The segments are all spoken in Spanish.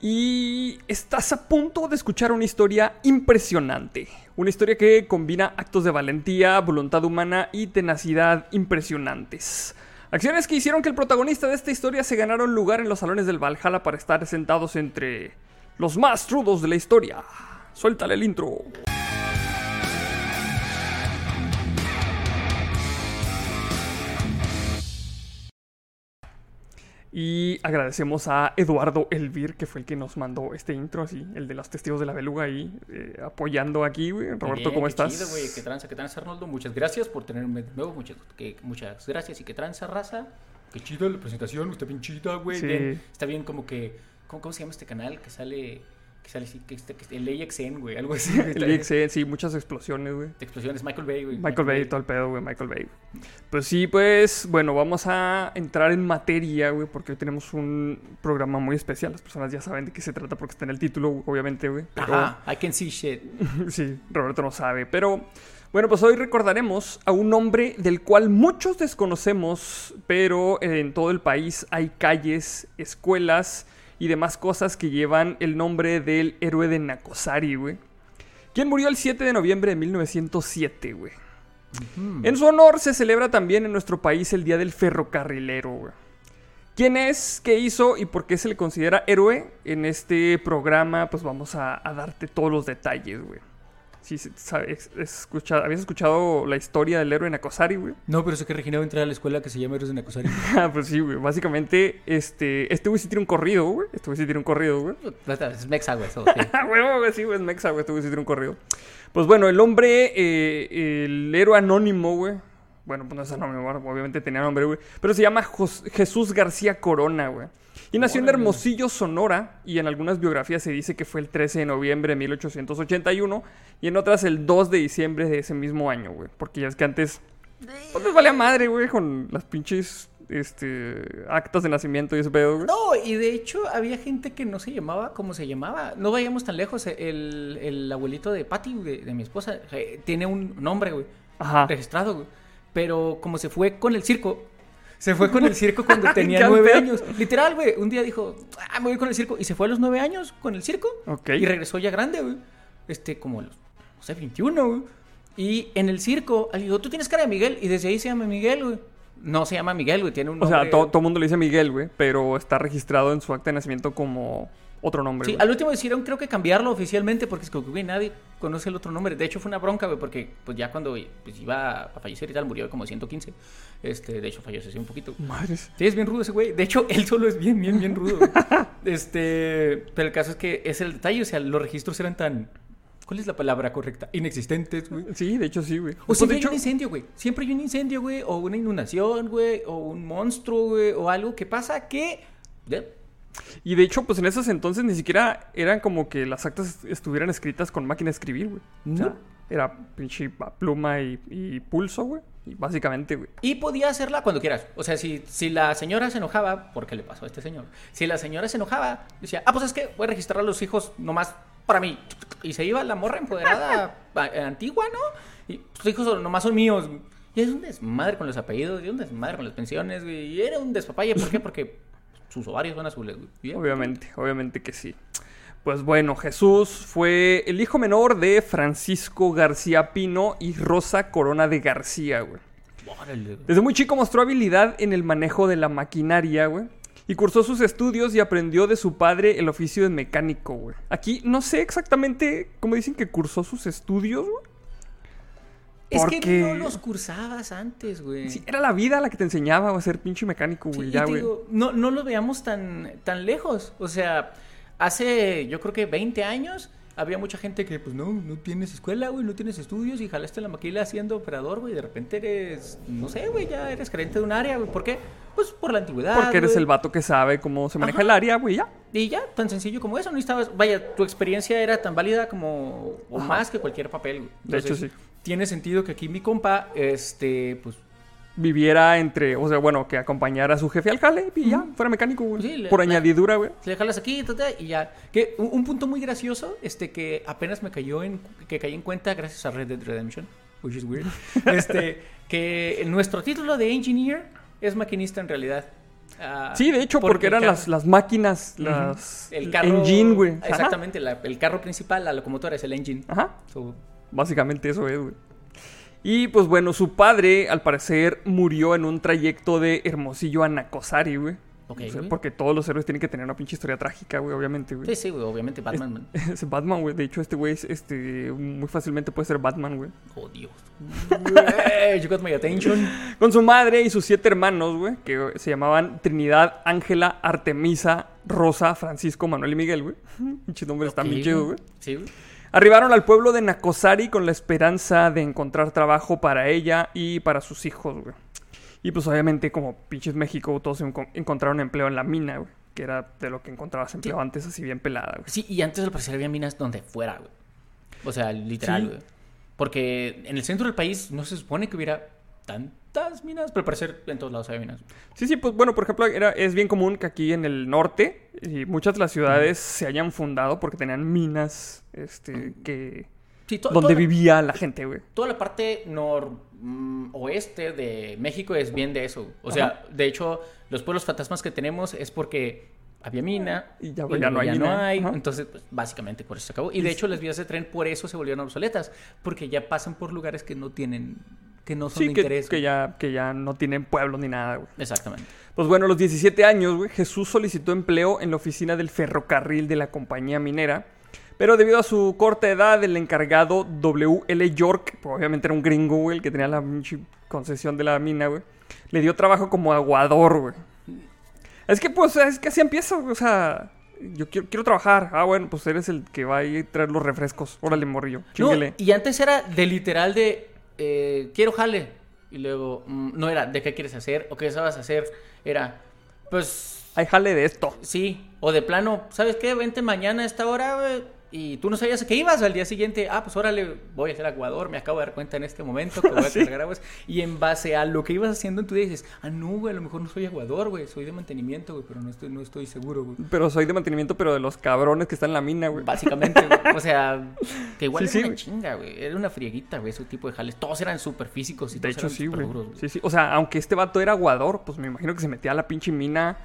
Y estás a punto de escuchar una historia impresionante. Una historia que combina actos de valentía, voluntad humana y tenacidad impresionantes. Acciones que hicieron que el protagonista de esta historia se ganara un lugar en los salones del Valhalla para estar sentados entre los más rudos de la historia. Suéltale el intro. Y agradecemos a Eduardo Elvir, que fue el que nos mandó este intro, así, el de los testigos de la beluga ahí, eh, apoyando aquí, güey. Roberto, ¿cómo qué estás? Chido, güey. ¿Qué tranza, qué tranza, Arnoldo? Muchas gracias por tenerme de nuevo. Muchas, que, muchas gracias y qué tranza, raza. Qué chido la presentación, está bien chida, güey. Sí. Bien, está bien como que... ¿cómo, ¿Cómo se llama este canal? Que sale... Que sale así, que, está- que el AXN, güey, algo así. El IXE, sí, muchas explosiones, güey. Explosiones, Michael Bay, güey. Michael Bay, todo el pedo, güey, Michael Bay. Pues sí, pues, bueno, vamos a entrar en materia, güey, porque hoy tenemos un programa muy especial. Las personas ya saben de qué se trata porque está en el título, obviamente, güey. Pero, Ajá, I can see shit. sí, Roberto no sabe. Pero, bueno, pues hoy recordaremos a un hombre del cual muchos desconocemos, pero en todo el país hay calles, escuelas y demás cosas que llevan el nombre del héroe de Nakosari, güey. Quien murió el 7 de noviembre de 1907, güey. En su honor se celebra también en nuestro país el Día del Ferrocarrilero, güey. ¿Quién es? ¿Qué hizo? ¿Y por qué se le considera héroe? En este programa, pues vamos a, a darte todos los detalles, güey. Sí, sí, sabes, escucha- ¿Habías escuchado la historia del héroe Nakosari, güey? No, pero sé que Regina va a entrar a la escuela que se llama Héroes de Nakosari. Ah, pues sí, güey. Básicamente, este, este güey sí tiene un corrido, güey. Este güey sí tiene un corrido, güey. es Mexa, güey, eso, sí. Ah, güey, sí, güey, es Mexa, güey, este güey sí tiene un corrido. Pues bueno, el hombre, eh, el héroe anónimo, güey. Bueno, pues no es anónimo, obviamente tenía nombre, güey. Pero se llama Jos- Jesús García Corona, güey. Y nació en. Hermosillo, Sonora. Y en algunas biografías se dice que fue el 13 de noviembre de 1881. Y en otras el 2 de diciembre de ese mismo año, güey. Porque ya es que antes. Pues les valía madre, güey, con las pinches. Este. Actas de nacimiento y ese pedo, güey. No, y de hecho había gente que no se llamaba como se llamaba. No vayamos tan lejos. El, el abuelito de Patty, de, de mi esposa, eh, tiene un nombre, güey, Ajá. registrado, güey. Pero como se fue con el circo, se fue con el circo cuando tenía nueve años. Literal, güey. Un día dijo, ah, me voy con el circo. Y se fue a los nueve años con el circo. Ok. Y regresó ya grande, güey. Este, como a los, no sé, 21, güey. Y en el circo, alguien dijo, tú tienes cara de Miguel. Y desde ahí se llama Miguel, güey. No se llama Miguel, güey. Tiene un O nombre. sea, todo el mundo le dice Miguel, güey, pero está registrado en su acta de nacimiento como otro nombre. Sí, al último decidieron creo que cambiarlo oficialmente porque es que güey, nadie conoce el otro nombre. De hecho fue una bronca, güey, porque pues ya cuando pues, iba a fallecer y tal, murió como de 115. Este, de hecho falleció así un poquito. Madres. Sí, es bien rudo ese güey. De hecho, él solo es bien, bien, bien rudo. güey. este, pero el caso es que es el detalle, o sea, los registros eran tan ¿Cuál es la palabra correcta? Inexistentes, güey. Sí, de hecho sí, güey. O Pues, siempre hecho, hay un incendio, güey. Siempre hay un incendio, güey. O una inundación, güey. O un monstruo, güey. O algo que pasa que... y de hecho, pues en esos entonces ni siquiera eran como que las actas estuvieran escritas con máquina de escribir, güey. O sea, No. era pinche pluma y, y pulso, güey. Y básicamente, güey. Y podía hacerla cuando quieras. O sea, si, si la señora se enojaba, ¿por qué le pasó a este señor? Si la señora se enojaba, decía, ah, pues es que voy a registrar a los hijos nomás para mí. Y se iba la morra empoderada a- antigua, ¿no? Y sus hijos nomás son míos. Y es un desmadre con los apellidos, y un desmadre con las pensiones, güey. Y era un despapalle. ¿Por qué? Porque sus ovarios son azules, güey. Obviamente, obviamente que sí. Pues bueno, Jesús fue el hijo menor de Francisco García Pino y Rosa Corona de García, güey. Desde muy chico mostró habilidad en el manejo de la maquinaria, güey. Y cursó sus estudios y aprendió de su padre el oficio de mecánico, güey. Aquí no sé exactamente cómo dicen que cursó sus estudios, güey. Es Porque- que no los cursabas antes, güey. Sí, era la vida la que te enseñaba a ser pinche mecánico, Sí, güey. y ya, güey. digo, no, no lo veamos tan, tan lejos. O sea, hace yo creo que 20 años había mucha gente que, pues no, no tienes escuela, güey, no tienes estudios y jalaste la maquila siendo operador, güey. De repente eres, no sé, güey, ya eres gerente de un área, güey. ¿Por qué? Pues por la antigüedad. Porque eres güey. el vato que sabe cómo se maneja Ajá. el área, güey, ya. Y ya, tan sencillo como eso. No necesitabas, vaya, tu experiencia era tan válida como, o más que cualquier papel, güey. De hecho, sí. Tiene sentido que aquí mi compa, este, pues Viviera entre, o sea, bueno, que acompañara a su jefe al jale y ya, fuera mecánico, güey. Sí, Por añadidura, güey. Le jalas aquí y ya. Que un, un punto muy gracioso, este que apenas me cayó en que caí en cuenta gracias a Red Dead Redemption, which is weird. Este que nuestro título de engineer es maquinista en realidad. Ah, Sí, de hecho, porque, eran las, las máquinas, las... El carro. engine, güey. Exactamente, la- el carro principal, la locomotora es el engine. Ajá. So, Básicamente eso es, güey. Y pues bueno, su padre al parecer murió en un trayecto de Hermosillo a Nacosari, güey. Ok, O sea, güey. porque todos los héroes tienen que tener una pinche historia trágica, güey, obviamente, güey. sí, sí, güey, obviamente Batman. man. Es Batman, güey. De hecho, este güey es, este, muy fácilmente puede ser Batman, güey. Oh, Dios. Güey, you got my attention. Con su madre y sus siete hermanos, güey, que se llamaban Trinidad, Ángela, Artemisa, Rosa, Francisco, Manuel y Miguel, güey. Pinche nombre está Ok, bien chido, güey. Sí, güey. Arribaron al pueblo de Nacosari con la esperanza de encontrar trabajo para ella y para sus hijos, güey. Y pues obviamente como pinches México todos enco- encontraron empleo en la mina, güey. Que era de lo que encontrabas empleo Sí. antes así bien pelada, güey. Sí, y antes al parecer había minas donde fuera, güey. O sea, literal, Sí. güey. Porque en el centro del país no se supone que hubiera tantas minas, pero al parecer en todos lados había minas. Sí, sí, pues bueno, por ejemplo, era, es bien común que aquí en el norte y muchas de las ciudades se hayan fundado porque tenían minas, este, que... Sí, to- donde vivía la gente, güey. toda la parte noroeste de México es bien de eso. O sea, de hecho, los pueblos fantasmas que tenemos es porque había mina Y ya- ya luego no hay mina. hay. Ajá. Entonces, pues, básicamente por eso se acabó. Y de hecho, las vías de tren por eso se volvieron obsoletas. Porque ya pasan por lugares que no tienen, que no son Sí, de que, interés. que ya, que ya no tienen pueblo ni nada, güey. Exactamente. Pues bueno, a los 17 años, güey, Jesús solicitó empleo en la oficina del ferrocarril de la compañía minera. Pero debido a su corta edad, el encargado W.L. York, pues obviamente era un gringo, güey, el que tenía la concesión de la mina, güey, le dio trabajo como aguador, güey. Es que, pues, es que así empieza, güey, o sea, yo quiero, quiero trabajar. Ah, bueno, pues eres el que va a ir a traer los refrescos. Órale, morrillo, No, y antes era de literal de eh, quiero jale. Y luego mm, no era de qué quieres hacer o qué sabes hacer. Era pues Ay, jale de esto. sí. O de plano, ¿sabes qué? Vente mañana a esta hora, güey. Y tú no sabías a qué ibas al día siguiente. Ah, pues órale, voy a ser aguador. Me acabo de dar cuenta en este momento que voy a cargar aguas. Y en base a lo que ibas haciendo en tu día dices, ah, no, güey, a lo mejor no soy aguador, güey. Soy de mantenimiento, güey, pero no estoy, no estoy seguro, güey. Pero soy de mantenimiento, pero de los cabrones que están en la mina, güey. Básicamente, güey. O sea, que igual Sí, era sí, una güey. chinga, güey. Era una frieguita, güey, ese tipo de jales. Todos eran súper físicos y De todos hecho, eran sí, güey. duros, güey. Sí, sí. O sea, aunque este vato era aguador, pues me imagino que se metía a la pinche mina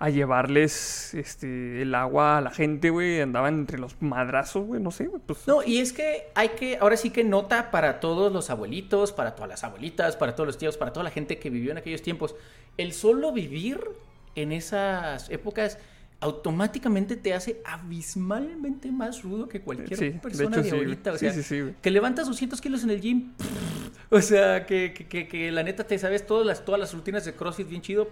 a llevarles este, el agua a la gente, güey. Andaban entre los madrazos, güey. No sé, güey. Pues, No, y es que hay que, ahora sí que nota para todos los abuelitos, para todas las abuelitas, para todos los tíos, para toda la gente que vivió en aquellos tiempos. El solo vivir en esas épocas automáticamente te hace abismalmente más rudo que cualquier Sí, de persona hecho, de, sí, ahorita. O Sí, sea, sí, sí, que levantas 200 kilos en el gym. O sea, que, que, que- que la neta te sabes todas las, todas las rutinas de CrossFit bien chido.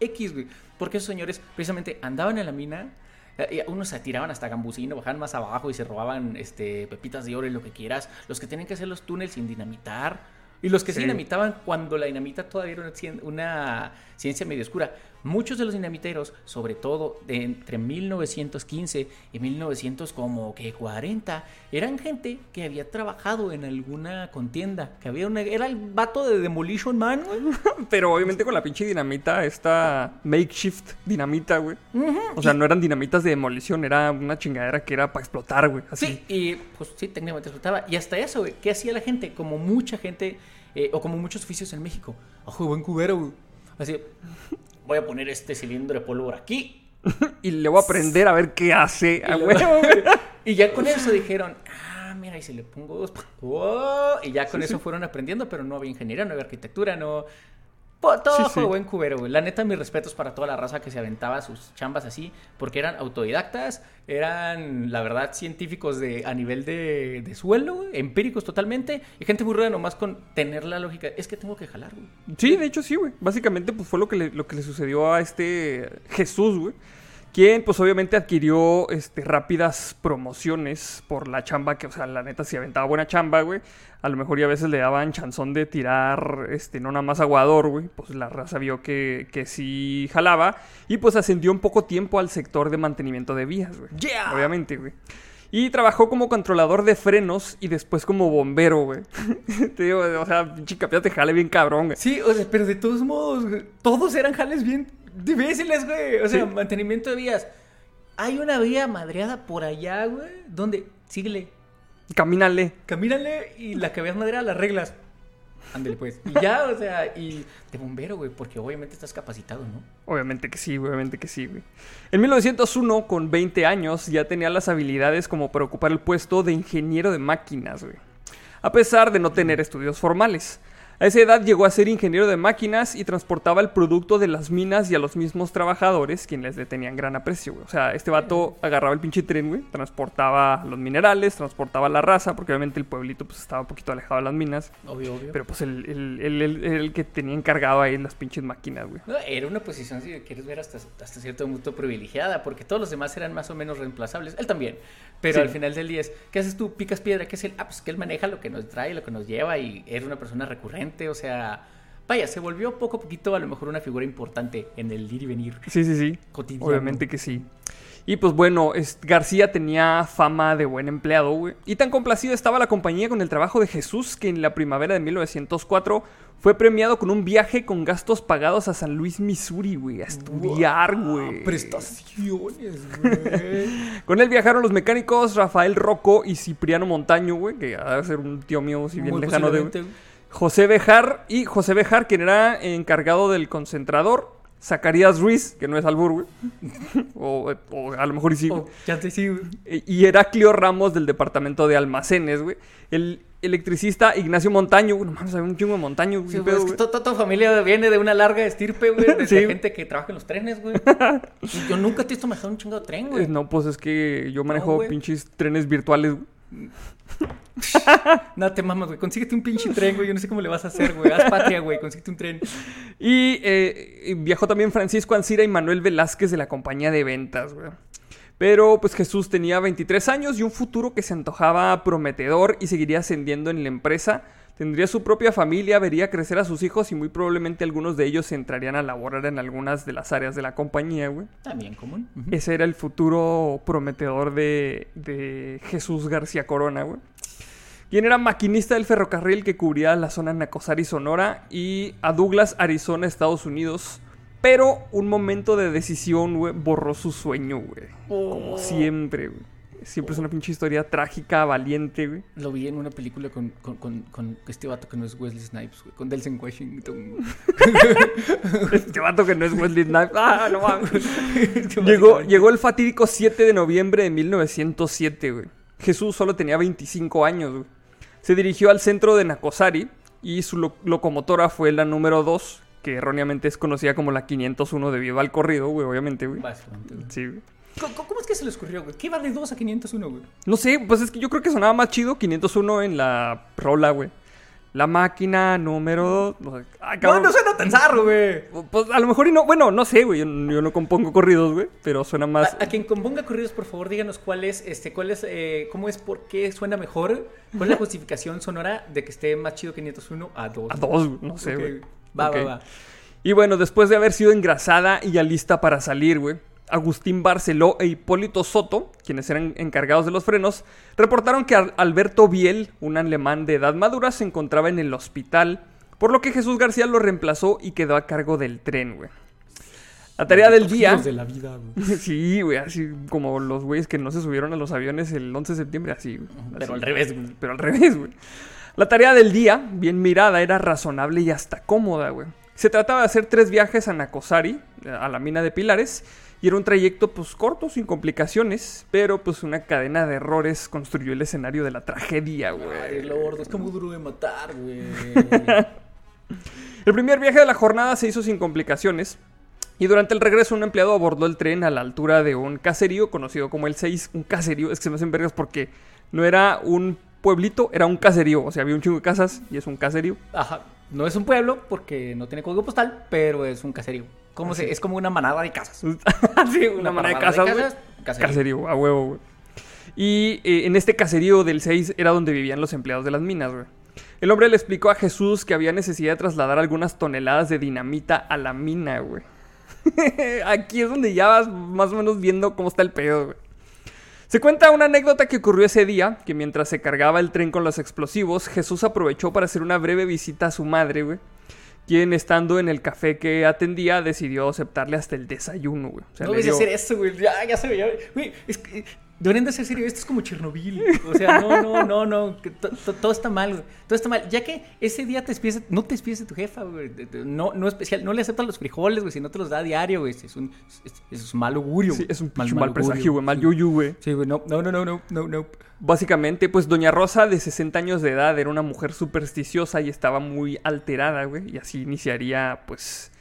X, güey. Porque esos señores precisamente andaban en la mina. eh, Unos se tiraban hasta gambusino, bajaban más abajo y se robaban este, pepitas de oro y lo que quieras. Los que tenían que hacer los túneles sin dinamitar. Y los que sí Sí. dinamitaban cuando la dinamita todavía era una ciencia medio oscura. Muchos de los dinamiteros, sobre todo de entre 1915 y 1900 como que 40, eran gente que había trabajado en alguna contienda, que había una era el vato de Demolition Man, güey. Pero obviamente con la pinche dinamita, esta makeshift dinamita, güey. O sea, no eran dinamitas de demolición, era una chingadera que era para explotar, güey. Así. Sí, y pues sí, técnicamente explotaba. Y hasta eso, güey, ¿qué hacía la gente? Como mucha gente, eh, o como muchos oficios en México. Ojo, buen cubero, güey. Así, voy a poner este cilindro de pólvora aquí. Y le voy a aprender a ver qué hace. Y, luego- ya con eso dijeron, ah, mira, y si le pongo dos, ¡oh! y ya con eso fueron aprendiendo, pero no había ingeniería, no había arquitectura, no... Todo Sí, ojo, sí. buen cubero, güey. La neta, mis respetos para toda la raza que se aventaba sus chambas así, porque eran autodidactas, eran, la verdad, científicos de, a nivel de, de suelo, güey, empíricos totalmente, y gente muy ruda nomás con tener la lógica. Es que tengo que jalar, güey. Sí, de hecho sí, güey. Básicamente pues fue lo que le, lo que le sucedió a este Jesús, güey. Quien pues obviamente adquirió este, rápidas promociones por la chamba que, o sea, la neta si aventaba buena chamba, güey. A lo mejor y a veces le daban chanzón de tirar, este, no nada más aguador, güey. Pues la raza vio que, que sí jalaba. Y pues ascendió en poco tiempo al sector de mantenimiento de vías, güey. Yeah. Obviamente, güey. Y trabajó como controlador de frenos y después como bombero, güey. Te digo, o sea, chica, te jale bien cabrón, güey. Sí, o sea, pero de todos modos, güey, todos eran jales bien difíciles, güey. O sea, Sí. mantenimiento de vías. Hay una vía madreada por allá, güey, donde, síguele, Camínale. camínale y la que veas madreada las reglas. Ándale, pues. Y ya, o sea, y de bombero, güey, porque obviamente estás capacitado, ¿no? Obviamente que sí, obviamente que sí, güey. En 1901, con 20 años, ya tenía las habilidades como para ocupar el puesto de ingeniero de máquinas, güey. A pesar de no tener estudios formales. A esa edad llegó a ser ingeniero de máquinas y transportaba el producto de las minas y a los mismos trabajadores, quienes le tenían gran aprecio, güey. O sea, este vato agarraba el pinche tren, güey, transportaba los minerales, transportaba la raza, porque obviamente el pueblito pues estaba un poquito alejado de las minas. Obvio, obvio. Pero pues el, el, el- el- el que tenía encargado ahí las pinches máquinas, güey. No, era una posición, si quieres ver, hasta, hasta cierto punto privilegiada, porque todos los demás eran más o menos reemplazables. Él también. Pero Sí. al final del día es, ¿qué haces tú? Picas piedra, ¿qué es él? Ah, pues que él maneja lo que nos trae, lo que nos lleva y era una persona recurrente, o sea, vaya, se volvió poco a poquito a lo mejor una figura importante en el ir y venir Sí, sí, sí. cotidiano. Obviamente que sí. Y pues bueno, García tenía fama de buen empleado, güey. Y tan complacida estaba la compañía con el trabajo de Jesús que en la primavera de 1904 fue premiado con un viaje con gastos pagados a San Luis, Missouri, güey. A estudiar, güey. Prestaciones, güey. Con él viajaron los mecánicos Rafael Rocco y Cipriano Montaño, güey. Que ha de ser un tío mío, si bien Muy lejano de... posiblemente, José Bejar y José Bejar, quien era encargado del concentrador. Zacarías Ruiz, que no es albur, güey. o, o a lo mejor y sí. güey. Oh, ya te sí, güey. E- Y Heraclio Ramos del departamento de almacenes, güey. El electricista Ignacio Montaño, güey. No mames, hay un chingo de Montaño, güey. Sí, ¿qué güey, pedo, es que güey? to- to- tu familia viene de una larga estirpe, güey, de Sí. gente que trabaja en los trenes, güey. Y Yo nunca te he visto manejar un chingo de tren, güey. No, pues es que yo manejo pinches trenes virtuales, güey. No te mamas, güey. Consíguete un pinche tren, güey. Yo no sé cómo le vas a hacer, güey. Haz patria, güey. Consíguete un tren. Y eh, viajó también Francisco Ancira y Manuel Velázquez de la compañía de ventas, güey. Pero pues Jesús tenía 23 años y un futuro que se antojaba prometedor y seguiría ascendiendo en la empresa. Tendría su propia familia, vería crecer a sus hijos y muy probablemente algunos de ellos entrarían a laborar en algunas de las áreas de la compañía, güey. También común. Ese era el futuro prometedor de, de Jesús García Corona, güey. Quien era maquinista del ferrocarril que cubría la zona Nacosari, Sonora y a Douglas, Arizona, Estados Unidos. Pero un momento de decisión, güey, borró su sueño, güey. Como siempre, güey. Siempre es una pinche historia trágica, valiente, güey. Lo vi en una película con, con, con, con este vato que no es Wesley Snipes, güey. Con Delsen Washington. Este vato que no es Wesley Snipes. Ah, no mames. Este Llegó, llegó el fatídico 7 de noviembre de 1907, güey. Jesús solo tenía 25 años, güey. Se dirigió al centro de Nacosari y su lo- locomotora fue la número 2, que erróneamente es conocida como la 501 debido al corrido, güey, obviamente, güey. Básicamente, güey. Sí, güey. ¿Cómo, es que se le ocurrió, güey? ¿Qué va de 2 a 501, güey? No sé, pues es que yo creo que sonaba más chido 501 en la rola, güey. La máquina número 2. Ah, No, no suena tan zarro, güey. Pues a lo mejor y no, bueno, no sé, güey. Yo, yo no compongo corridos, güey. Pero suena más. A, a quien componga corridos, por favor, díganos cuál es, este, cuál es, eh, cómo es, por qué suena mejor, cuál es la justificación sonora de que esté más chido 501 a 2. A dos, güey, no sé, güey. Va, va, va. Y bueno, después de haber sido engrasada y ya lista para salir, güey, Agustín Barceló e Hipólito Soto, quienes eran encargados de los frenos, reportaron que Al- Alberto Biel, un alemán de edad madura, se encontraba en el hospital, por lo que Jesús García lo reemplazó y quedó a cargo del tren, güey. La tarea del día... De la vida, güey. Sí, güey, así como los güeyes que no se subieron a los aviones el 11 de septiembre, así, güey. Pero Así. al revés, güey. Pero al revés, güey. La tarea del día, bien mirada, era razonable y hasta cómoda, güey. Se trataba de hacer tres viajes a Nacosari, a la mina de Pilares, y era un trayecto, pues, corto, sin complicaciones, pero, pues, una cadena de errores construyó el escenario de la tragedia, Ay, güey. Lord, es como duro de matar, güey. El primer viaje de la jornada se hizo sin complicaciones, y durante el regreso un empleado abordó el tren a la altura de un caserío conocido como el 6. Un caserío, es que se me hacen vergas porque no era un pueblito, era un caserío. O sea, había un chingo de casas y es un caserío. Ajá. No es un pueblo porque no tiene código postal, pero es un caserío. ¿Cómo se, es como una manada de casas. sí, una, manera de casas, caserío. Caserío, a huevo, güey. Y eh, en este caserío del 6 era donde vivían los empleados de las minas, güey. El hombre le explicó a Jesús que había necesidad de trasladar algunas toneladas de dinamita a la mina, güey. Aquí es donde ya vas más o menos viendo cómo está el pedo, güey. Se cuenta una anécdota que ocurrió ese día, que mientras se cargaba el tren con los explosivos, Jesús aprovechó para hacer una breve visita a su madre, güey. Quien estando en el café que atendía decidió aceptarle hasta el desayuno, güey. O sea, no debes dio- hacer eso, güey. Ya, ya se veía. Güey, es que Deberían de hacer serio, esto es como Chernobyl. O sea, no, no, no, no. que to- to- todo está mal, güey. Todo está mal. Ya que ese día te despides, no te despides de tu jefa, güey. No, no especial, no le aceptas los frijoles, güey, si no te los da a diario, güey. Es un, es, es un mal augurio. Sí, es un pinche mal, augurio, presagio, güey. Mal yuyu, güey. Sí, güey, no, no, no, no, no, no. Básicamente, pues Doña Rosa, de 60 años de edad, era una mujer supersticiosa y estaba muy alterada, güey. Y así iniciaría, pues,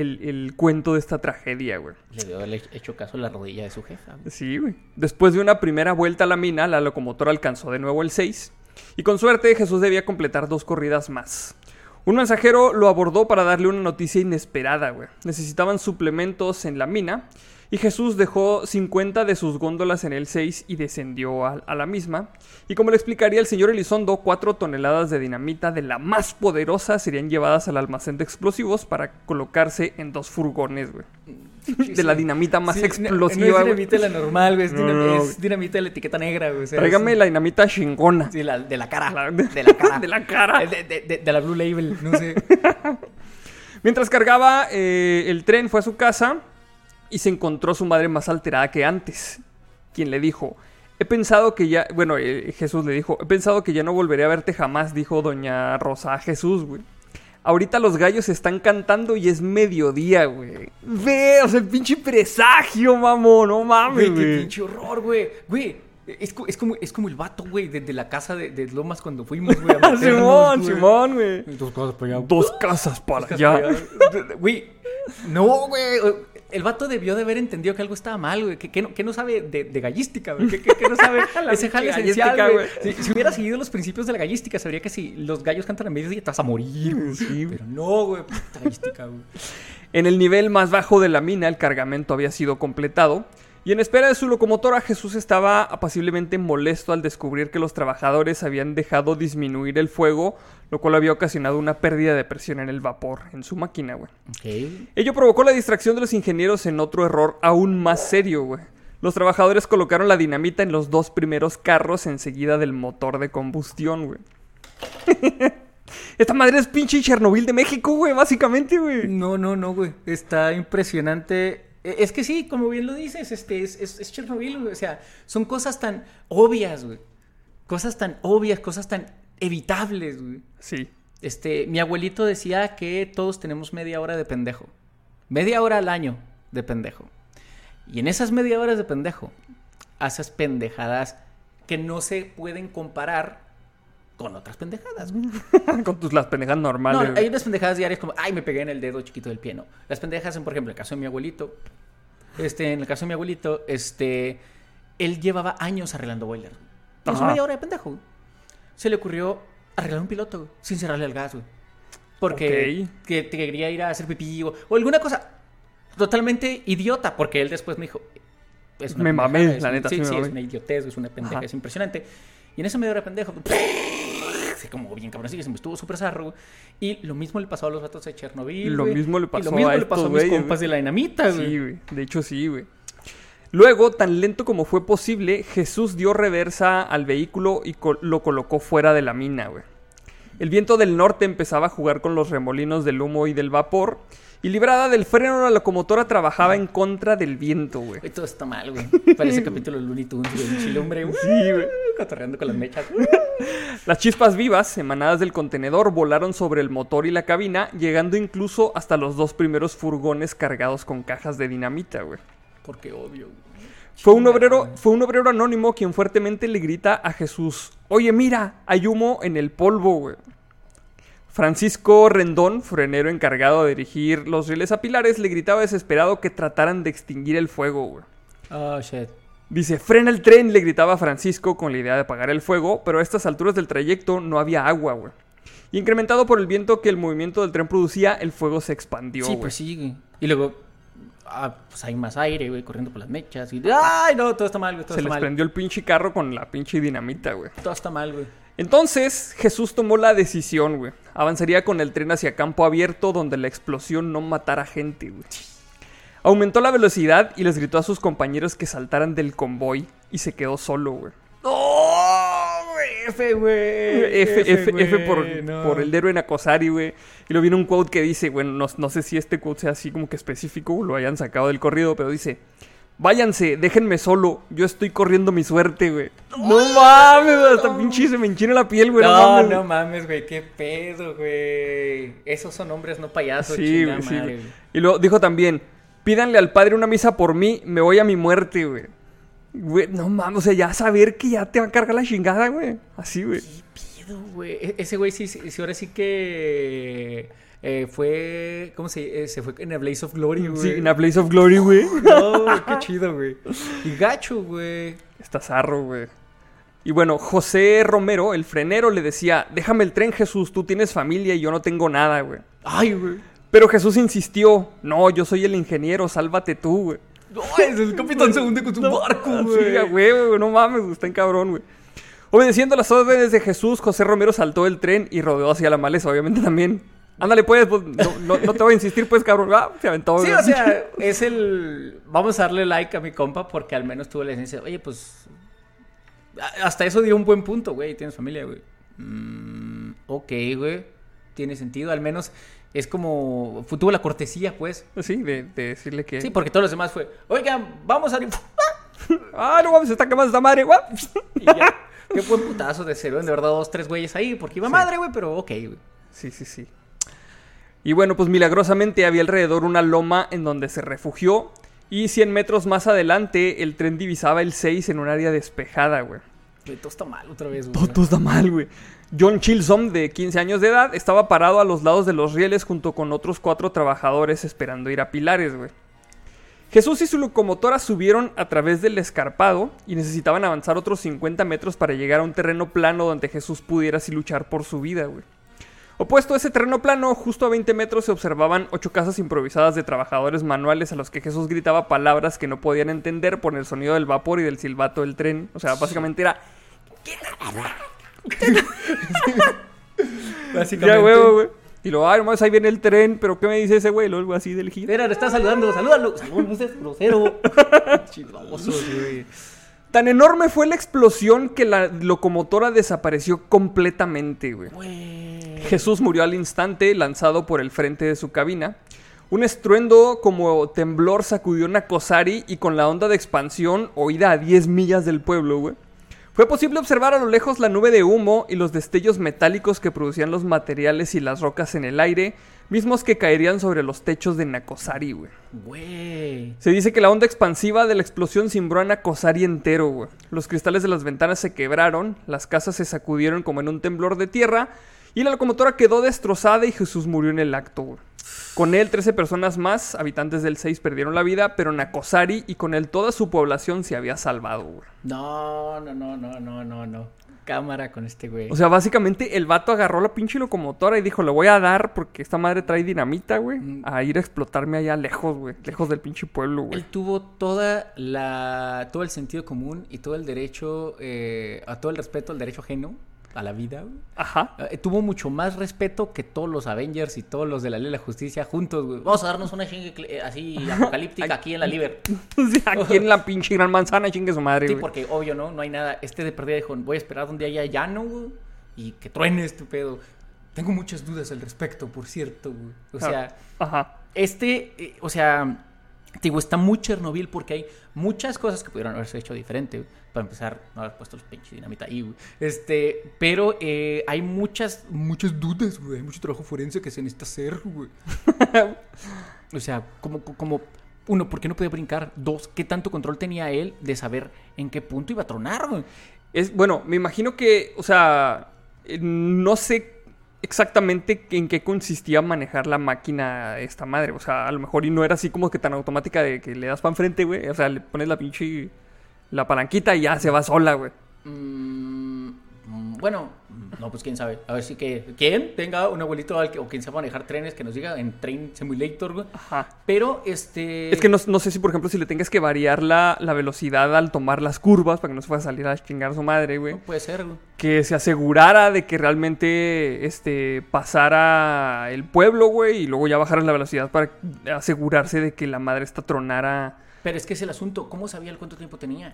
el, el cuento de esta tragedia, güey. Le debió haberle hecho caso a la rodilla de su jefa. güey. Sí, güey. Después de una primera vuelta a la mina, la locomotora alcanzó de nuevo el 6. Y con suerte, Jesús debía completar dos corridas más. Un mensajero lo abordó para darle una noticia inesperada, güey. Necesitaban suplementos en la mina. Y Jesús dejó 50 de sus góndolas en el 6 y descendió a, a la misma. Y como le explicaría el señor Elizondo, 4 toneladas de dinamita de la más poderosa serían llevadas al almacén de explosivos para colocarse en dos furgones, güey. De la dinamita más Sí, explosiva, No, es güey. dinamita la normal, güey. Es, No, dinam- no, es güey. dinamita de la etiqueta negra, güey. o sea, Tráigame es- la dinamita chingona. Sí, la, de la cara. La- de la cara. de la cara. De, de- de- de la Blue Label, no sé. Mientras cargaba, eh, el tren fue a su casa y se encontró su madre más alterada que antes. Quien le dijo, he pensado que ya, bueno, eh, Jesús le dijo, he pensado que ya no volveré a verte jamás, dijo doña Rosa a Jesús, güey. Ahorita los gallos están cantando y es mediodía, güey. Ve, o sea, el pinche presagio, mamón, no mames, Güey, qué pinche horror, güey. Güey, es, es como, es como el vato, güey, de, de la casa de, de Lomas cuando fuimos, güey. a meternos, Simón. Simón, güey. Dos cosas para allá. Dos casas para allá. casas. Güey, no, güey. El vato debió de haber entendido que algo estaba mal, güey. Que, que no, que no sabe de, de gallística, güey. Que, no sabe La ese jale esencial, gallística, güey. Si, si hubiera seguido los principios de la gallística, sabría que si los gallos cantan a mediodía te vas a morir, güey. Sí, güey. Pero no, güey. puta gallística, güey. En el nivel más bajo de la mina, el cargamento había sido completado. Y en espera de su locomotora, Jesús estaba apaciblemente molesto al descubrir que los trabajadores habían dejado disminuir el fuego, lo cual había ocasionado una pérdida de presión en el vapor en su máquina, güey. Ello provocó la distracción de los ingenieros en otro error aún más serio, güey. Los trabajadores colocaron la dinamita en los dos primeros carros enseguida del motor de combustión, güey. Esta madre es pinche Chernobyl de México, güey, básicamente, güey. No, no, no, güey. Está impresionante. E- Es que sí, como bien lo dices, este, es, es, es Chernobyl, güey. O sea, son cosas tan obvias, güey. Cosas tan obvias, cosas tan evitables, güey. Sí. Este, mi abuelito decía que todos tenemos media hora de pendejo. Media hora al año de pendejo. Y en esas media horas de pendejo, haces pendejadas que no se pueden comparar con otras pendejadas, güey. Con tus las pendejas No, normales. hay unas pendejadas diarias como, ay, me pegué en el dedo chiquito del pie, no. Las pendejas en, por ejemplo, el caso de mi abuelito. Este, en el caso de mi abuelito, este, él llevaba años arreglando boiler. Y en su Ajá. media hora de pendejo, güey, se le ocurrió arreglar un piloto, güey, sin cerrarle el gas, güey. Porque que, que quería ir a hacer pipí o, o alguna cosa totalmente idiota, porque él después me dijo, es una Me mamé, es la neta, Sí, sí me sí, es una idiotez, es una pendeja, Ajá. es impresionante. Y en esa media hora de pendejo, así como bien cabrón, así que se me estuvo súper zarro. güey. Y lo mismo le pasó a los vatos de Chernobyl. Lo güey. mismo le Y pasó lo mismo a le pasó a estos mis güeyes, compas de la dinamita, güey. Sí, güey. De hecho, sí, güey. Luego, tan lento como fue posible, Jesús dio reversa al vehículo y co- lo colocó fuera de la mina, güey. El viento del norte empezaba a jugar con los remolinos del humo y del vapor, y librada del freno, la locomotora trabajaba en contra del viento, güey. Todo está mal, güey. Parece capítulo de Looney Tunes, güey. Chilombre, güey. Sí, güey. Cotorreando con las mechas. Las chispas vivas, emanadas del contenedor, volaron sobre el motor y la cabina, llegando incluso hasta los dos primeros furgones cargados con cajas de dinamita, güey. Porque obvio, güey. Fue un, obrero, güey. fue un obrero anónimo quien fuertemente le grita a Jesús, oye mira, hay humo en el polvo, güey. Francisco Rendón, frenero encargado de dirigir los rieles a Pilares, le gritaba desesperado que trataran de extinguir el fuego, güey. Oh, shit. Dice, frena el tren, le gritaba Francisco con la idea de apagar el fuego, pero a estas alturas del trayecto no había agua, güey. Y incrementado por el viento que el movimiento del tren producía, el fuego se expandió, Sí, pues sí, güey. Y luego, ah, pues hay más aire, güey, corriendo por las mechas. Y, ay, no, todo está mal, güey, Se les mal. prendió el pinche carro con la pinche dinamita, güey. Todo está mal, güey. Entonces Jesús tomó la decisión, güey. Avanzaría con el tren hacia campo abierto donde la explosión no matara gente, güey. Aumentó la velocidad y les gritó a sus compañeros que saltaran del convoy y se quedó solo, güey. ¡Oh, güey! F, güey. F, F, F por, no. por el héroe Nakosari, güey. Y luego viene un quote que dice, bueno, no, no sé si este quote sea así como que específico o lo hayan sacado del corrido, pero dice, Váyanse, déjenme solo. Yo estoy corriendo mi suerte, güey. No mames, güey. Hasta pinche se me enchina la piel, güey. No, No, mames. no mames, güey, qué pedo, güey. Esos son hombres, no payasos, Sí, güey, sí, güey. Y luego dijo también: Pídanle al padre una misa por mí, me voy a mi muerte, güey. Güey, no mames, o sea, ya saber que ya te va a cargar la chingada, güey. Así, güey. ¿Qué pedo, güey? E- Ese güey sí, sí, ahora sí que eh, fue, ¿cómo se, eh, se fue en a Blaze of Glory, güey? Sí, en a Place of Glory, güey. No, qué chido, güey. Y gacho, güey. Está zarro, güey. Y bueno, José Romero, el frenero, le decía: Déjame el tren, Jesús, tú tienes familia y yo no tengo nada, güey. Ay, güey. Pero Jesús insistió: No, yo soy el ingeniero, sálvate tú, güey. No, es el capitán se hunde con su barco, güey. Sí, güey, no mames, está en cabrón, güey. Obedeciendo las órdenes de Jesús, José Romero saltó del tren y rodeó hacia la maleza, obviamente también. Ándale, pues, pues, no, no- no te voy a insistir, pues, cabrón. Ah, se aventó, Sí, o sea, es el. Vamos a darle like a mi compa porque al menos tuvo la esencia. Oye, pues. Hasta eso dio un buen punto, güey. Tienes familia, güey. Mm, ok, güey. Tiene sentido. Al menos es como. Tuvo la cortesía, pues. Sí, de, de decirle que. Sí, porque todos los demás fue. Oigan, vamos a. Ah, no mames, se está quemando esta madre, güey. Y ya. Qué buen putazo de cero. De verdad, dos, tres güeyes ahí. Porque iba Sí. madre, güey, pero ok, güey. Sí, sí, sí. Y bueno, pues milagrosamente había alrededor una loma en donde se refugió. Y 100 metros más adelante, el tren divisaba el 6 en un área despejada, güey. Güey, todo está mal otra vez, güey. Todo, todo está mal, güey. John Chilsom, de 15 años de edad, estaba parado a los lados de los rieles junto con otros cuatro trabajadores esperando ir a Pilares, güey. Jesús y su locomotora subieron a través del escarpado y necesitaban avanzar otros 50 metros para llegar a un terreno plano donde Jesús pudiera así luchar por su vida, güey. Opuesto a ese terreno plano, justo a 20 metros se observaban ocho casas improvisadas de trabajadores manuales a los que Jesús gritaba palabras que no podían entender por el sonido del vapor y del silbato del tren. O sea, básicamente era Básicamente. Ya, huevo, güey. Y luego, ay, nomás ahí viene el tren, pero ¿qué me dice ese güey? Luego así del giro. Mira, le está saludando. Salúdalo. Salúdalo, no seas grosero. Chidosos, güey. Tan enorme fue la explosión que la locomotora desapareció completamente, güey. Jesús murió al instante, lanzado por el frente de su cabina. Un estruendo como temblor sacudió Nakosari y con la onda de expansión, oída a 10 millas del pueblo, güey. Fue posible observar a lo lejos la nube de humo y los destellos metálicos que producían los materiales y las rocas en el aire, mismos que caerían sobre los techos de Nakosari, güey. Güey. Se dice que la onda expansiva de la explosión cimbró a Nakosari entero, güey. Los cristales de las ventanas se quebraron, las casas se sacudieron como en un temblor de tierra, y la locomotora quedó destrozada y Jesús murió en el acto, güey. Con él, 13 personas más, habitantes del 6, perdieron la vida, pero Nakosari y con él toda su población se había salvado, güey. No, no, no, no, no, no, no. Cámara con este güey. O sea, básicamente el vato agarró la pinche locomotora y dijo, le voy a dar porque esta madre trae dinamita, güey, Mm. a ir a explotarme allá lejos, güey, lejos del pinche pueblo, güey. Él tuvo toda la, todo el sentido común y todo el derecho, eh, a todo el respeto al derecho ajeno a la vida. güey. Ajá. Eh, tuvo mucho más respeto que todos los Avengers y todos los de la Ley de la Justicia juntos, güey. Vamos a darnos una chingue eh, así apocalíptica aquí en la Liber. Sí, aquí en la pinche gran manzana, chingue su madre, Sí, güey. porque obvio, ¿no? No hay nada. Este de perdida dijo, voy a esperar donde haya llano, güey. Y que truene este pedo. Tengo muchas dudas al respecto, por cierto, güey. O sea, Ajá. este, eh, o sea, digo, está muy Chernobyl porque hay muchas cosas que pudieron haberse hecho diferente. güey. Para empezar, no haber puesto los pinches dinamita ahí, güey. Este, pero eh, hay muchas, muchas dudas, güey. Hay mucho trabajo forense que se necesita hacer, güey. o sea, como, como, uno, ¿por qué no podía brincar? Dos, ¿qué tanto control tenía él de saber en qué punto iba a tronar, güey? Es, bueno, me imagino que, o sea, eh, no sé exactamente en qué consistía manejar la máquina esta madre. O sea, a lo mejor y no era así como que tan automática de que le das para enfrente, güey. O sea, le pones la pinche la palanquita y ya se va sola, güey. Mm, mm, bueno, no, pues quién sabe. A ver si que. ¿Quién tenga un abuelito al que- o quien sepa manejar trenes que nos diga en Train Simulator, güey? Ajá. Pero este. Es que no, no sé si, por ejemplo, si le tengas que variar la, la velocidad al tomar las curvas para que no se pueda salir a chingar su madre, güey. No puede ser, güey. que se asegurara de que realmente este pasara el pueblo, güey, y luego ya bajaran la velocidad para asegurarse de que la madre esta tronara Pero es que es el asunto. ¿Cómo sabía el cuánto tiempo tenía?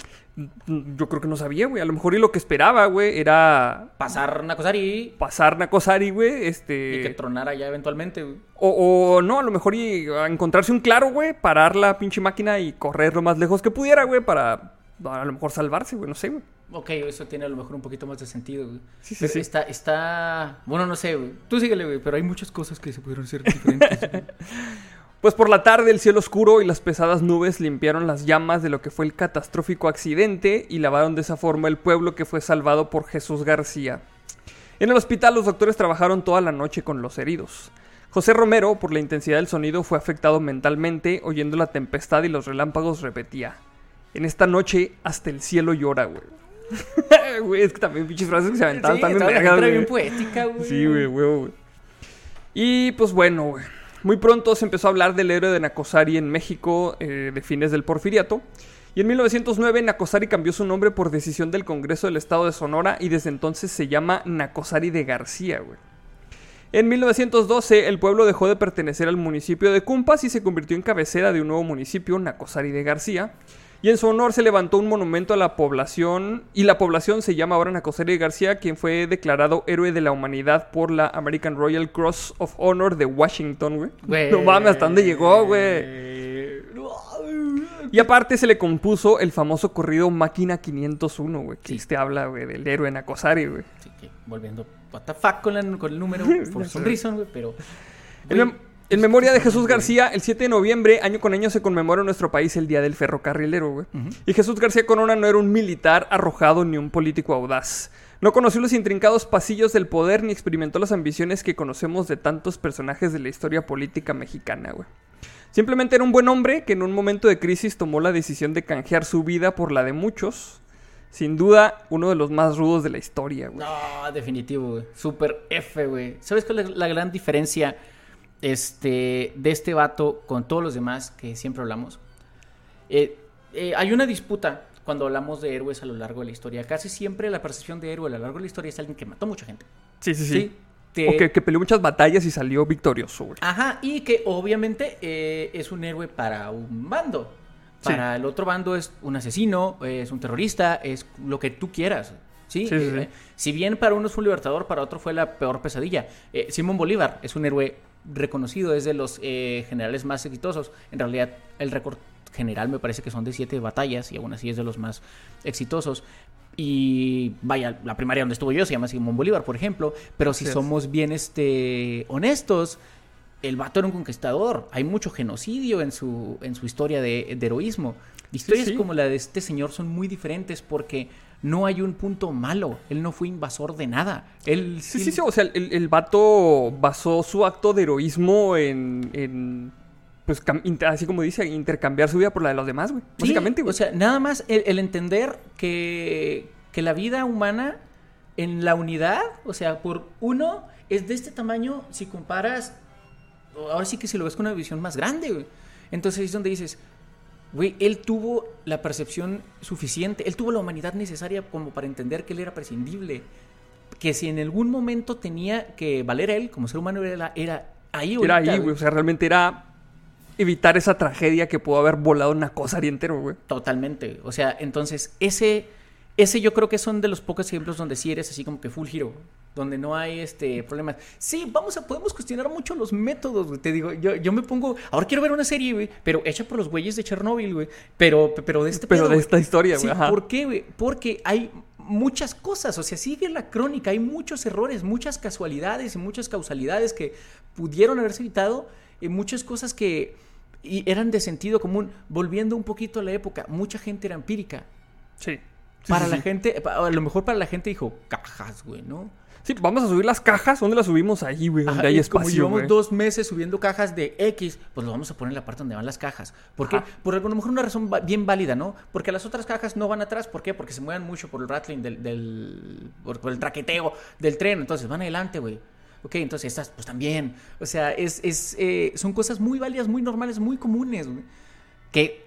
Yo creo que no sabía, güey. A lo mejor y lo que esperaba, güey, era Pasar Nakosari pasar Nakosari, güey, este... y que tronara ya eventualmente, güey. O, o no, a lo mejor y encontrarse un claro, güey, parar la pinche máquina y correr lo más lejos que pudiera, güey, para a lo mejor salvarse, güey, no sé, güey. Ok, eso tiene a lo mejor un poquito más de sentido, güey. Sí, sí, Pero sí. Está, está... Bueno, no sé, güey. Tú síguele, güey. Pero hay muchas cosas que se pudieron hacer diferentes, güey. Pues por la tarde el cielo oscuro y las pesadas nubes limpiaron las llamas de lo que fue el catastrófico accidente y lavaron de esa forma el pueblo que fue salvado por Jesús García. En el hospital los doctores trabajaron toda la noche con los heridos. José Romero, por la intensidad del sonido, fue afectado mentalmente, oyendo la tempestad y los relámpagos repetía. En esta noche hasta el cielo llora, güey. Güey, es que también pinches frases que se aventaban Sí, también güey. bien poética, güey. Sí, güey, huevo, güey. Y pues bueno, güey. Muy pronto se empezó a hablar del héroe de Nacosari en México eh, de fines del porfiriato. Y en 1909 Nacosari cambió su nombre por decisión del Congreso del Estado de Sonora y desde entonces se llama Nacosari de García. En 1912 el pueblo dejó de pertenecer al municipio de Cumpas y se convirtió en cabecera de un nuevo municipio, Nacosari de García. Y en su honor se levantó un monumento a la población y la población se llama ahora Nacosari García, quien fue declarado héroe de la humanidad por la American Royal Cross of Honor de Washington, güey. No mames, ¿hasta dónde llegó, güey? Y aparte se le compuso el famoso corrido Máquina 501, güey. Que Sí. este habla, güey, del héroe Nacosari, güey. Sí, que volviendo, what the fuck con, la- con el número, for some reason, güey, pero... en memoria de Jesús García, el 7 de noviembre, año con año, se conmemora en nuestro país el Día del Ferrocarrilero, güey. Y Jesús García Corona no era un militar arrojado ni un político audaz. No conoció los intrincados pasillos del poder ni experimentó las ambiciones que conocemos de tantos personajes de la historia política mexicana, güey. Simplemente era un buen hombre que en un momento de crisis tomó la decisión de canjear su vida por la de muchos. Sin duda, uno de los más rudos de la historia, güey. No, definitivo, güey. Super F, güey. ¿Sabes cuál es la gran diferencia este, de este vato con todos los demás que siempre hablamos? Eh, eh, hay una disputa cuando hablamos de héroes a lo largo de la historia. Casi siempre la percepción de héroe a lo largo de la historia es alguien que mató mucha gente. Sí, sí, sí. Te- O que, que peleó muchas batallas y salió victorioso, güey. Ajá, y que obviamente eh, es un héroe para un bando. Sí. Para el otro bando es un asesino, es un terrorista, es lo que tú quieras. Sí, Sí, si bien para uno es un libertador, para otro fue la peor pesadilla. Simón Bolívar es un héroe reconocido, es de los eh, generales más exitosos. En realidad, el récord general me parece que son de siete batallas y aún así es de los más exitosos. Y vaya, la primaria donde estuvo yo se llama Simón Bolívar, por ejemplo. Pero si somos bien este, honestos, el vato era un conquistador. Hay mucho genocidio en su, en su historia de, de heroísmo. Historias sí. como la de este señor son muy diferentes porque no hay un punto malo. Él no fue invasor de nada. Él Sí, sí, sí. O sea, el, el vato basó su acto de heroísmo en. en, pues, así como dice, intercambiar su vida por la de los demás, güey. Sí, Básicamente, güey. O sea, nada más el, el entender que, que la vida humana en la unidad, o sea, por uno, es de este tamaño si comparas. Ahora sí que si lo ves con una visión más grande, güey. Entonces es donde dices, güey, él tuvo la percepción suficiente, él tuvo la humanidad necesaria como para entender que él era prescindible. Que si en algún momento tenía que valer a él como ser humano, era, era ahí, era ahí, güey. O sea, realmente era evitar esa tragedia que pudo haber volado una cosa entero, güey. Totalmente. O sea, entonces, ese, ese yo creo que son de los pocos ejemplos donde sí eres así como que full hero. Donde no hay este problemas. Sí, vamos a, podemos cuestionar mucho los métodos, güey. Te digo, yo, yo me pongo. Ahora quiero ver una serie, güey. Pero hecha por los güeyes de Chernobyl, güey. Pero, pero de este Pero pedo, de esta historia, Sí, güey. ajá. ¿por qué, güey? Porque hay muchas cosas, o sea, sigue la crónica, hay muchos errores, muchas casualidades y muchas causalidades que pudieron haberse evitado, y muchas cosas que y eran de sentido común. Volviendo un poquito a la época, mucha gente era empírica. Sí. Sí, para sí, la sí. gente, a lo mejor para la gente dijo, cajas, güey, ¿no? Sí, vamos a subir las cajas. ¿Dónde las subimos? Ahí, güey. Donde Ajá, hay como llevamos güey. dos meses subiendo cajas de X, pues lo vamos a poner en la parte donde van las cajas. ¿Por qué? Por a lo mejor una razón bien válida, ¿no? Porque las otras cajas no van atrás. ¿Por qué? Porque se mueven mucho por el rattling del... del por, por el traqueteo del tren. Entonces van adelante, güey. Ok, entonces estas, pues también. O sea, es, es, eh, son cosas muy válidas, muy normales, muy comunes, güey. Que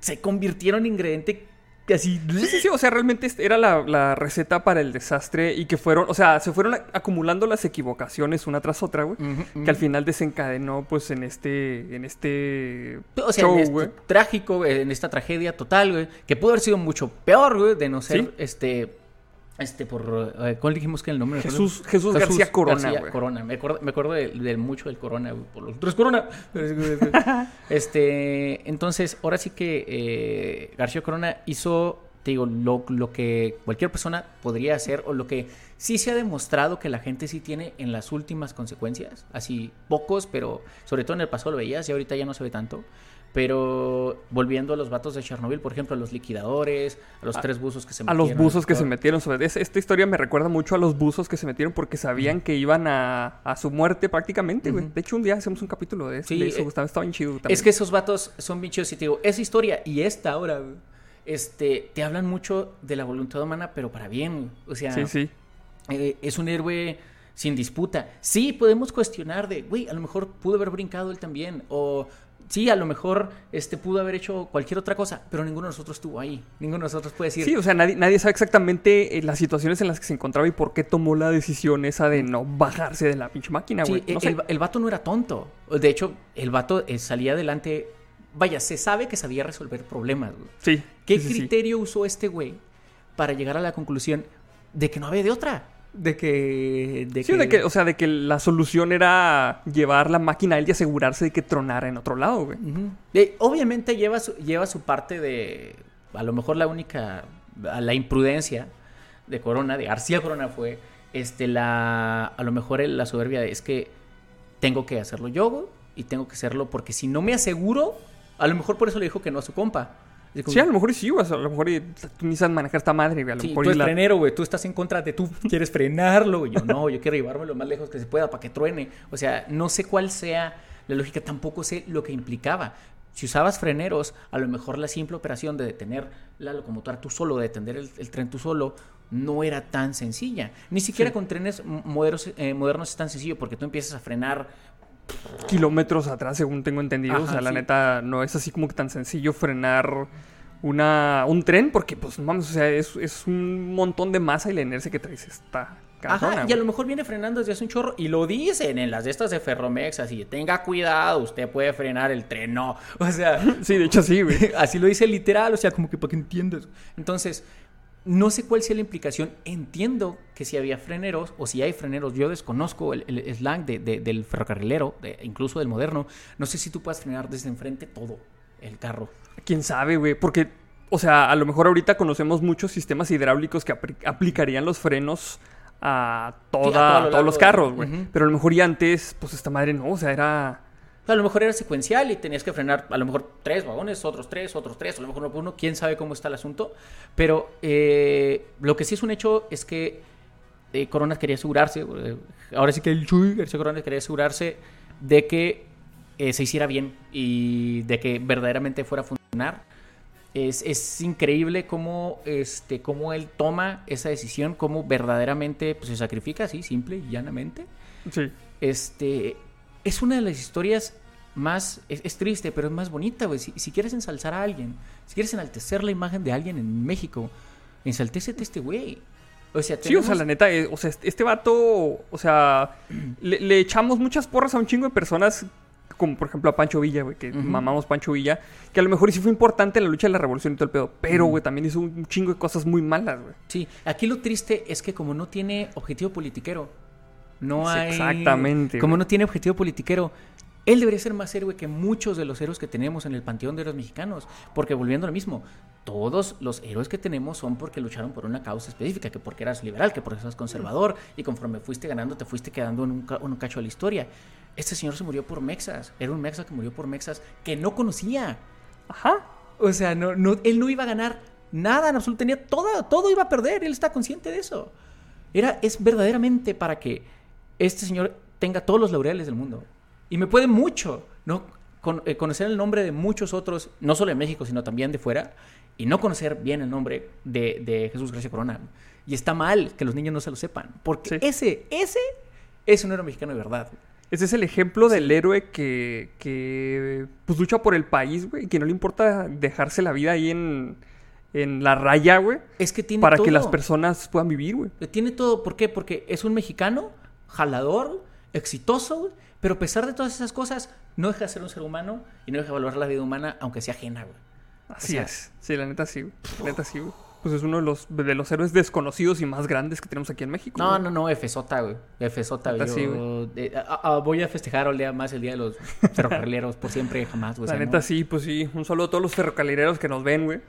se convirtieron en ingrediente Así. Sí, sí, sí, o sea, realmente este era la, la receta para el desastre y que fueron, o sea, se fueron acumulando las equivocaciones una tras otra, güey. Que al final desencadenó, pues, en este, en este O sea, show, en este güey. trágico, en esta tragedia total, güey, que pudo haber sido mucho peor, güey, de no ser, Sí. este, este, por, eh, ¿cuál dijimos que el nombre? Jesús- Jesús García Corona, García. Corona, me acuerdo, me acuerdo del, del mucho del Corona, por los tres Corona. este, entonces, ahora sí que eh, García Corona hizo, te digo, lo, lo que cualquier persona podría hacer o lo que sí se ha demostrado que la gente sí tiene en las últimas consecuencias, así pocos, pero sobre todo en el pasado lo veías y ahorita ya no se ve tanto. Pero volviendo a los vatos de Chernobyl, por ejemplo, a los liquidadores, a los A- tres buzos que se A metieron. los buzos que se metieron. Sobre es- esta historia me recuerda mucho a los buzos que se metieron porque sabían que iban a, a su muerte prácticamente, güey. De hecho, un día hacemos un capítulo de, Sí, de eso, eh, Gustavo. Estaba bien chido también. Es que esos vatos son bichos y te digo, esa historia y esta ahora, güey, este, te hablan mucho de la voluntad humana, pero para bien, güey. O sea, Sí, sí. eh, es un héroe sin disputa. Sí, podemos cuestionar de, güey, a lo mejor pudo haber brincado él también, o sí, a lo mejor este, pudo haber hecho cualquier otra cosa, pero ninguno de nosotros estuvo ahí. Ninguno de nosotros puede decir, Sí, o sea, nadie, nadie sabe exactamente eh, las situaciones en las que se encontraba y por qué tomó la decisión esa de no bajarse de la pinche máquina, Sí, güey. No el, sé. el- el vato no era tonto. De hecho, el vato eh, salía adelante. Vaya, se sabe que sabía resolver problemas. güey. Sí. ¿Qué sí, sí, sí. criterio usó este güey para llegar a la conclusión de que no había de otra? De que. De Sí, de que, o sea, de que la solución era llevar la máquina a él y asegurarse de que tronara en otro lado, güey. Eh, obviamente lleva su, lleva su parte de. A lo mejor la única. a La imprudencia de Corona, de García Corona fue. Este, la. A lo mejor la soberbia de, es que tengo que hacerlo yo, güey, y tengo que hacerlo porque si no me aseguro. A lo mejor por eso le dijo que no a su compa. Como, Sí, a lo mejor sí, güey. a lo mejor y- tú sabes manejar esta madre, güey. A lo Sí, mejor tú y eres la- frenero, güey. Tú estás en contra de tú quieres frenarlo, güey. Yo no, yo quiero llevarme lo más lejos que se pueda para que truene. O sea, no sé cuál sea la lógica, tampoco sé lo que implicaba. Si usabas freneros, a lo mejor la simple operación de detener la locomotora tú solo, de detener el, el tren tú solo, no era tan sencilla. Ni siquiera Sí. con trenes modernos, eh, modernos es tan sencillo porque tú empiezas a frenar. Kilómetros atrás, según tengo entendido. o sea, la neta, no es así como que tan sencillo frenar una, un tren, porque, pues, no mames, o sea, es, es un montón de masa y la inercia que traes está cabrona, Ajá, y a lo mejor viene frenando desde hace un chorro y lo dicen en las de estas de Ferromex, así, tenga cuidado, usted puede frenar el tren, no. O sea, Sí, de hecho, sí, güey. Así lo dice literal, o sea, como que para que entiendas. Entonces, no sé cuál sea la implicación. Entiendo que si había freneros, o si hay freneros, yo desconozco el, el slang de- de- del ferrocarrilero, de- incluso del moderno. No sé si tú puedas frenar desde enfrente todo el carro. Quién sabe, güey. Porque, o sea, a lo mejor ahorita conocemos muchos sistemas hidráulicos que aplicarían los frenos a, toda, Sí, a todo lo a todos los carros, güey. Pero a lo mejor ya antes, pues esta madre no, o sea, era. A lo mejor era secuencial y tenías que frenar a lo mejor tres vagones, otros tres, otros tres, a lo mejor uno por uno, quién sabe cómo está el asunto. Pero eh, lo que sí es un hecho es que eh, Corona quería asegurarse, eh, ahora sí que el Chuy García Corona quería asegurarse de que eh, se hiciera bien y de que verdaderamente fuera a funcionar. Es, es increíble cómo, este, cómo él toma esa decisión, cómo verdaderamente pues, se sacrifica así, simple y llanamente Sí. este es una de las historias más es, es triste pero es más bonita güey. Si, si quieres ensalzar a alguien si quieres enaltecer la imagen de alguien en México ensaltécete este güey. O sea Sí, o sea, tenemos- la neta, eh, o sea, este vato, o sea, le, le echamos muchas porras a un chingo de personas, como por ejemplo a Pancho Villa, güey, que mamamos Pancho Villa, que a lo mejor sí fue importante en la lucha de la revolución y todo el pedo, pero, güey, también hizo un chingo de cosas muy malas, güey. sí aquí lo triste es que como no tiene objetivo politiquero no hay exactamente, como no tiene objetivo politiquero él debería ser más héroe que muchos de los héroes que tenemos en el panteón de los mexicanos. Porque volviendo a lo mismo, todos los héroes que tenemos son porque lucharon por una causa específica, que porque eras liberal, que porque eras conservador, y conforme fuiste ganando te fuiste quedando en un, ca- un cacho de la historia. Este señor se murió por Mexas, era un Mexa que murió por Mexas que no conocía. Ajá. O sea, no, no, él no iba a ganar nada en absoluto, tenía todo, todo iba a perder, él está consciente de eso. Era, es verdaderamente para que este señor tenga todos los laureles del mundo. Y me puede mucho, ¿no? Con- eh, conocer el nombre de muchos otros, no solo de México, sino también de fuera, y no conocer bien el nombre de, de Jesús Gracia Corona. Y está mal que los niños no se lo sepan, porque Sí. ese, ese es un héroe mexicano de verdad. Ese es el ejemplo del héroe que, que pues lucha por el país, güey, y que no le importa dejarse la vida ahí en, en la raya, güey. Es que tiene Para todo. que las personas puedan vivir, güey. Tiene todo. ¿Por qué? Porque es un mexicano, jalador, exitoso, güey, pero a pesar de todas esas cosas, no deja de ser un ser humano y no deja de valorar la vida humana, aunque sea ajena, güey. Así sea- es. Sí, la neta sí, güey. La neta sí, güey. Pues es uno de los, de los héroes desconocidos y más grandes que tenemos aquí en México. No, güey. no, no, Efesota, güey. Eh, ah, ah, voy a festejar el día más el día de los ferrocarrileros por siempre, jamás, güey. o La sea, neta no. sí, pues sí. Un saludo a todos los ferrocarrileros que nos ven, güey.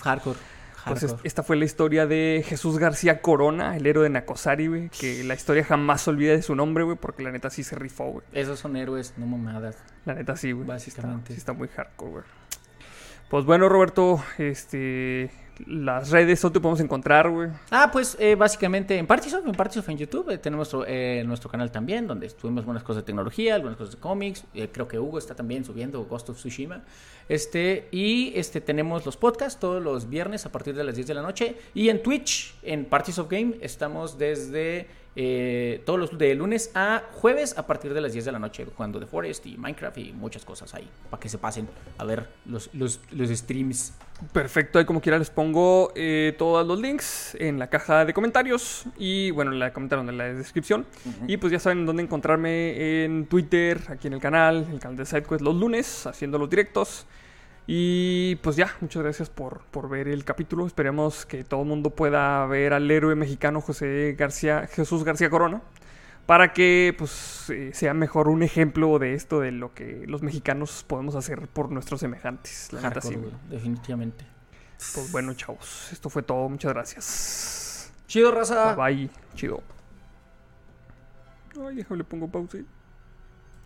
Hardcore. Pues hardcore. es- esta fue la historia de Jesús García Corona, el héroe de Nacosari, güey. Que la historia jamás se olvida de su nombre, güey, porque la neta sí se rifó, güey. Esos son héroes, no mamadas. La neta sí, güey. Básicamente. Está, sí está muy hardcore, güey. Pues bueno, Roberto, este... Las redes, ¿dónde podemos encontrar, güey? Ah, pues eh, básicamente en Partisoft, en Partisoft en YouTube, eh, tenemos nuestro, eh, nuestro canal también, donde subimos algunas cosas de tecnología, algunas cosas de cómics, creo que Hugo está también subiendo Ghost of Tsushima, este, y este tenemos los podcasts todos los viernes a partir de las 10 de la noche, y en Twitch, en Parties of Game, estamos desde eh, todos los de lunes a jueves a partir de las 10 de la noche, jugando The Forest y Minecraft y muchas cosas ahí, para que se pasen a ver los, los, los streams. Perfecto, ahí como quiera les pongo eh, todos los links en la caja de comentarios y bueno, en la comentaron en la descripción. Y pues ya saben dónde encontrarme en Twitter, aquí en el canal, el canal de SideQuest los lunes, haciendo los directos. Y pues ya, muchas gracias por, por ver el capítulo. Esperemos que todo el mundo pueda ver al héroe mexicano José García, Jesús García Corona. Para que pues eh, sea mejor un ejemplo de esto, de lo que los mexicanos podemos hacer por nuestros semejantes. La neta sí, definitivamente. Pues bueno, chavos, esto fue todo. Muchas gracias. Chido, raza. Bye, bye. Chido. Ay, déjame le pongo pausa.